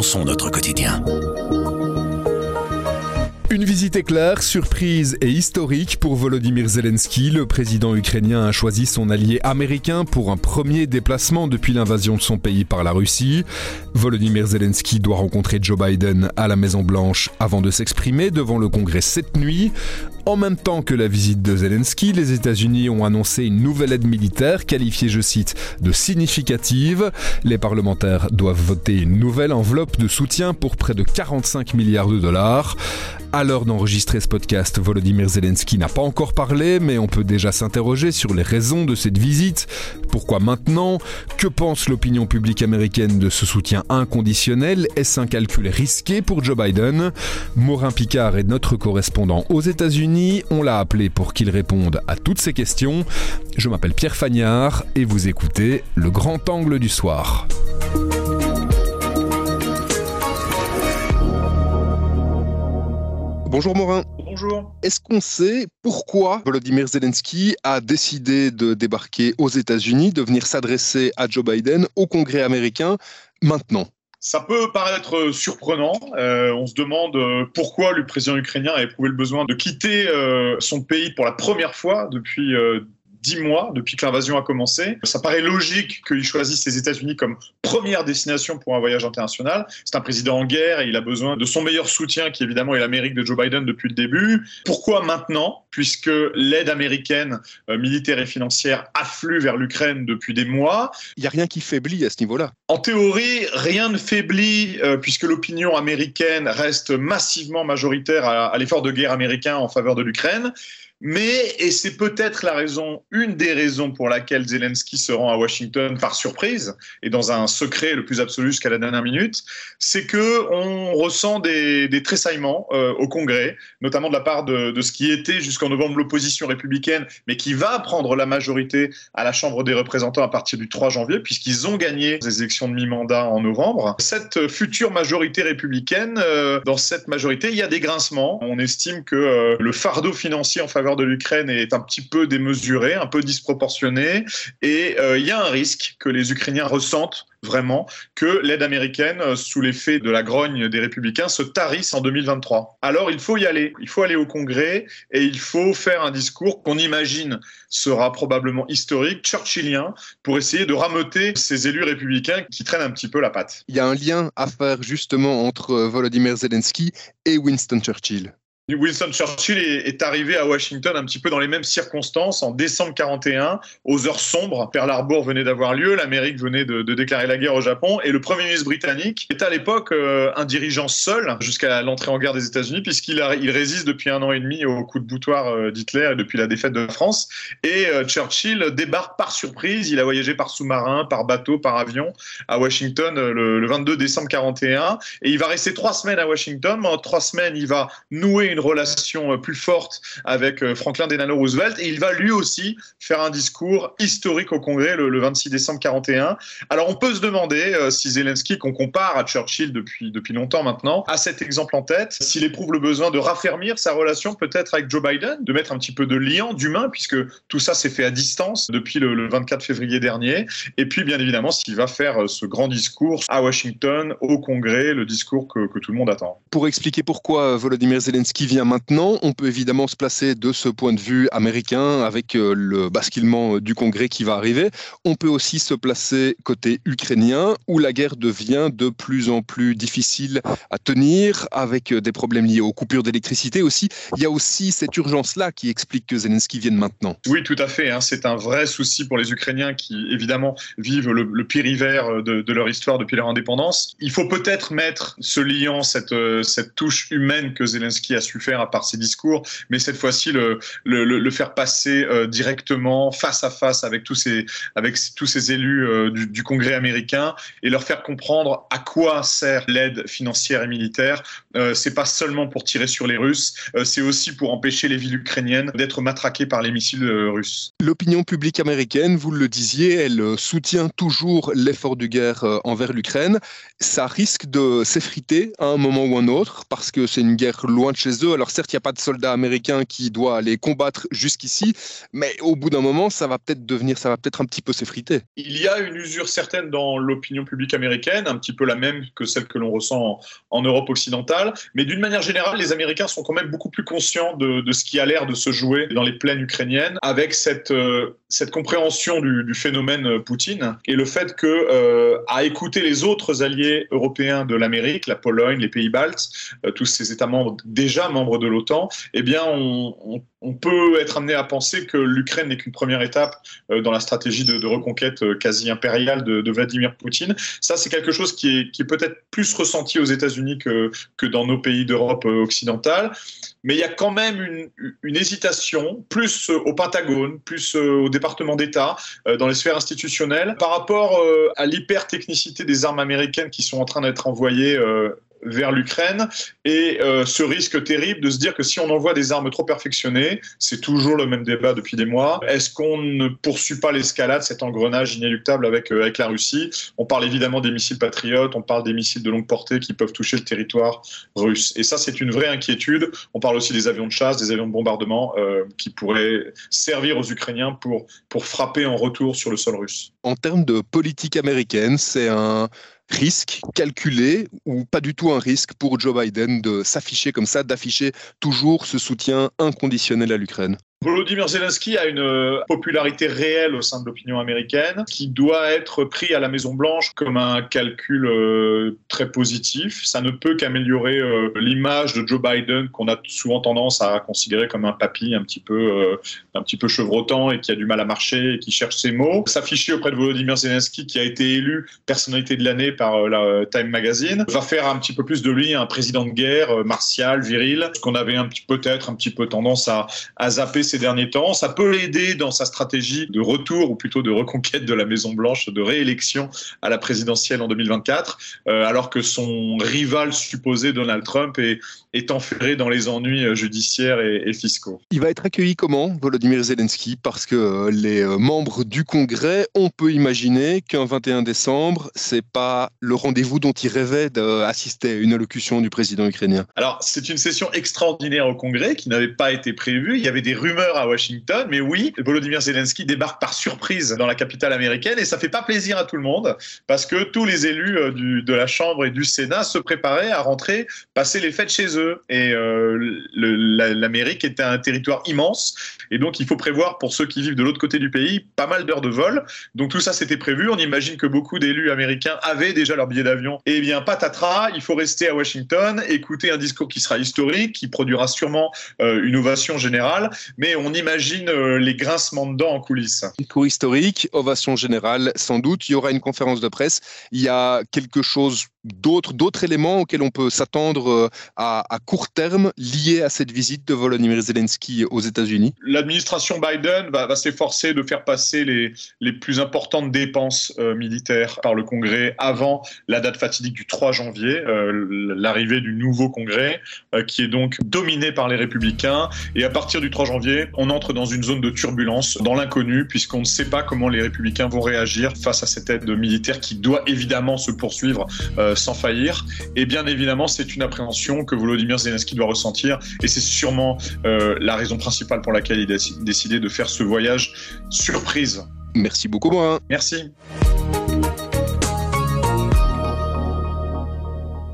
notre quotidien. Une visite éclair, surprise et historique pour Volodymyr Zelensky. Le président ukrainien a choisi son allié américain pour un premier déplacement depuis l'invasion de son pays par la Russie. Volodymyr Zelensky doit rencontrer Joe Biden à la Maison Blanche avant de s'exprimer devant le Congrès cette nuit. En même temps que la visite de Zelensky, les États-Unis ont annoncé une nouvelle aide militaire qualifiée, je cite, de significative. Les parlementaires doivent voter une nouvelle enveloppe de soutien pour près de 45 milliards de dollars. À l'heure d'enregistrer ce podcast, Volodymyr Zelensky n'a pas encore parlé, mais on peut déjà s'interroger sur les raisons de cette visite. Pourquoi maintenant? Que pense l'opinion publique américaine de ce soutien inconditionnel? Est-ce un calcul risqué pour Joe Biden? Morin Picard est notre correspondant aux États-Unis. On l'a appelé pour qu'il réponde à toutes ces questions. Je m'appelle Pierre Fagnard et vous écoutez Le Grand Angle du Soir. Bonjour Morin. Bonjour. Est-ce qu'on sait pourquoi Volodymyr Zelensky a décidé de débarquer aux États-Unis, de venir s'adresser à Joe Biden au Congrès américain maintenant? Ça peut paraître surprenant. Euh, on se demande euh, pourquoi le président ukrainien a éprouvé le besoin de quitter euh, son pays pour la première fois depuis dix mois depuis que l'invasion a commencé. Ça paraît logique qu'il choisisse les États-Unis comme première destination pour un voyage international. C'est un président en guerre et il a besoin de son meilleur soutien, qui évidemment est l'Amérique de Joe Biden depuis le début. Pourquoi maintenant? Puisque l'aide américaine euh, militaire et financière afflue vers l'Ukraine depuis des mois. Il n'y a rien qui faiblit à ce niveau-là. En théorie, rien ne faiblit euh, puisque l'opinion américaine reste massivement majoritaire à l'effort de guerre américain en faveur de l'Ukraine. Mais, et c'est peut-être la raison, une des raisons pour laquelle Zelensky se rend à Washington par surprise et dans un secret le plus absolu jusqu'à la dernière minute, c'est que on ressent des, tressaillements euh, au Congrès, notamment de la part de, de ce qui était jusqu'en novembre l'opposition républicaine, mais qui va prendre la majorité à la Chambre des représentants à partir du 3 janvier, puisqu'ils ont gagné les élections de mi-mandat en novembre. Cette future majorité républicaine, euh, dans cette majorité, il y a des grincements. On estime que euh, le fardeau financier en faveur de l'Ukraine est un petit peu démesuré, un peu disproportionné, et euh, il y a un risque que les Ukrainiens ressentent vraiment que l'aide américaine, euh, sous l'effet de la grogne des républicains, se tarisse en 2023. Alors il faut y aller, il faut aller au Congrès et il faut faire un discours qu'on imagine sera probablement historique, churchillien, pour essayer de rameuter ces élus républicains qui traînent un petit peu la patte. Il y a un lien à faire justement entre Volodymyr Zelensky et Winston Churchill. Winston Churchill est, arrivé à Washington un petit peu dans les mêmes circonstances en décembre 41, aux heures sombres. Pearl Harbor venait d'avoir lieu, l'Amérique venait de, déclarer la guerre au Japon, et le Premier ministre britannique est à l'époque euh, un dirigeant seul jusqu'à l'entrée en guerre des États-Unis, puisqu'il il résiste depuis un an et demi au coup de boutoir euh, d'Hitler depuis la défaite de la France. Et euh, Churchill débarque par surprise. Il a voyagé par sous-marin, par bateau, par avion à Washington le, le 22 décembre 41, et il va rester trois semaines à Washington. Pendant trois semaines, il va nouer une relation euh, plus forte avec euh, Franklin Delano Roosevelt et il va lui aussi faire un discours historique au Congrès le, 26 décembre 41. Alors on peut se demander euh, si Zelensky, qu'on compare à Churchill depuis, depuis longtemps maintenant, a cet exemple en tête, s'il éprouve le besoin de raffermir sa relation peut-être avec Joe Biden, de mettre un petit peu de lien d'humain, puisque tout ça s'est fait à distance depuis le, 24 février dernier. Et puis bien évidemment s'il va faire ce grand discours à Washington, au Congrès, le discours que, que tout le monde attend. Pour expliquer pourquoi Volodymyr Zelensky vient maintenant. On peut évidemment se placer de ce point de vue américain avec euh, le basculement euh, du Congrès qui va arriver. On peut aussi se placer côté ukrainien où la guerre devient de plus en plus difficile à tenir avec euh, des problèmes liés aux coupures d'électricité aussi. Il y a aussi cette urgence-là qui explique que Zelensky vienne maintenant. Oui, tout à fait. Hein. C'est un vrai souci pour les Ukrainiens qui, évidemment, vivent le, pire hiver de, leur histoire depuis leur indépendance. Il faut peut-être mettre ce lien, cette, cette touche humaine que Zelensky a su faire par ses discours, mais cette fois-ci le, faire passer euh, directement face à face avec tous ces, avec tous ces élus euh, du, Congrès américain et leur faire comprendre à quoi sert l'aide financière et militaire. Euh, c'est pas seulement pour tirer sur les Russes, c'est aussi pour empêcher les villes ukrainiennes d'être matraquées par les missiles russes. L'opinion publique américaine, vous le disiez, elle soutient toujours l'effort de guerre envers l'Ukraine. Ça risque de s'effriter à un moment ou un autre parce que c'est une guerre loin de chez Alors certes, il n'y a pas de soldats américains qui doivent aller combattre jusqu'ici, mais au bout d'un moment, ça va peut-être devenir, ça va peut-être un petit peu s'effriter. Il y a une usure certaine dans l'opinion publique américaine, un petit peu la même que celle que l'on ressent en, Europe occidentale, mais d'une manière générale, les Américains sont quand même beaucoup plus conscients de, ce qui a l'air de se jouer dans les plaines ukrainiennes, avec cette, euh, compréhension du, phénomène Poutine et le fait que, euh, à écouter les autres alliés européens de l'Amérique, la Pologne, les pays baltes, euh, tous ces États membres déjà membres de l'OTAN, eh bien, on, peut être amené à penser que l'Ukraine n'est qu'une première étape euh, dans la stratégie de, reconquête euh, quasi impériale de, Vladimir Poutine. Ça, c'est quelque chose qui est, peut-être plus ressenti aux États-Unis que, dans nos pays d'Europe occidentale. Mais il y a quand même une, une hésitation, plus au Pentagone, plus au département d'État, dans les sphères institutionnelles, par rapport à l'hyper-technicité des armes américaines qui sont en train d'être envoyées vers l'Ukraine et euh, ce risque terrible de se dire que si on envoie des armes trop perfectionnées, c'est toujours le même débat depuis des mois, est-ce qu'on ne poursuit pas l'escalade, cet engrenage inéluctable avec, euh, avec la Russie? On parle évidemment des missiles patriotes, on parle des missiles de longue portée qui peuvent toucher le territoire russe. Et ça, c'est une vraie inquiétude. On parle aussi des avions de chasse, des avions de bombardement euh, qui pourraient servir aux Ukrainiens pour, pour frapper en retour sur le sol russe. En termes de politique américaine, c'est un risque calculé ou pas du tout un risque pour Joe Biden de s'afficher comme ça, d'afficher toujours ce soutien inconditionnel à l'Ukraine? Volodymyr Zelensky a une euh, popularité réelle au sein de l'opinion américaine qui doit être pris à la Maison Blanche comme un calcul euh, très positif. Ça ne peut qu'améliorer euh, l'image de Joe Biden qu'on a souvent tendance à considérer comme un papy un petit peu, un petit peu chevrotant et qui a du mal à marcher et qui cherche ses mots. S'afficher auprès de Volodymyr Zelensky qui a été élu personnalité de l'année par la Time Magazine va faire un petit peu plus de lui un président de guerre martial, viril, ce qu'on avait un petit peut-être un petit peu tendance à, à zapper ces derniers temps. Ça peut l'aider dans sa stratégie de retour, ou plutôt de reconquête de la Maison-Blanche, de réélection à la présidentielle en 2024, euh, alors que son rival supposé, Donald Trump, est, est enferré dans les ennuis euh, judiciaires et, fiscaux. Il va être accueilli comment, Volodymyr Zelensky? Parce que euh, les membres du Congrès, on peut imaginer qu'un 21 décembre, c'est pas le rendez-vous dont il rêvait d'assister à une allocution du président ukrainien. Alors, c'est une session extraordinaire au Congrès qui n'avait pas été prévue. Il y avait des rumeurs à Washington, mais oui, Volodymyr Zelensky débarque par surprise dans la capitale américaine et ça fait pas plaisir à tout le monde parce que tous les élus euh, de la Chambre et du Sénat se préparaient à rentrer, passer les fêtes chez eux. Et euh, l'Amérique est un territoire immense et donc il faut prévoir pour ceux qui vivent de l'autre côté du pays pas mal d'heures de vol. Donc tout ça c'était prévu. On imagine que beaucoup d'élus américains avaient déjà leur billet d'avion. Et eh bien patatras, il faut rester à Washington, écouter un discours qui sera historique, qui produira sûrement euh, une ovation générale, mais on imagine euh, les grincements de dents en coulisses. Cours historique, ovation générale, sans doute. Il y aura une conférence de presse. Il y a quelque chose d'autres d'autres éléments auxquels on peut s'attendre euh, à, court terme liés à cette visite de Volodymyr Zelensky aux États-Unis? L'administration Biden va, s'efforcer de faire passer les, les plus importantes dépenses euh, militaires par le Congrès avant la date fatidique du 3 janvier, euh, l'arrivée du nouveau Congrès, qui est donc dominé par les républicains. Et à partir du 3 janvier, on entre dans une zone de turbulence, dans l'inconnu, puisqu'on ne sait pas comment les républicains vont réagir face à cette aide militaire qui doit évidemment se poursuivre. Euh, sans faillir. Et bien évidemment, c'est une appréhension que Volodymyr Zelensky doit ressentir. Et c'est sûrement euh, la raison principale pour laquelle il a décidé de faire ce voyage surprise. Merci beaucoup, moi. Merci.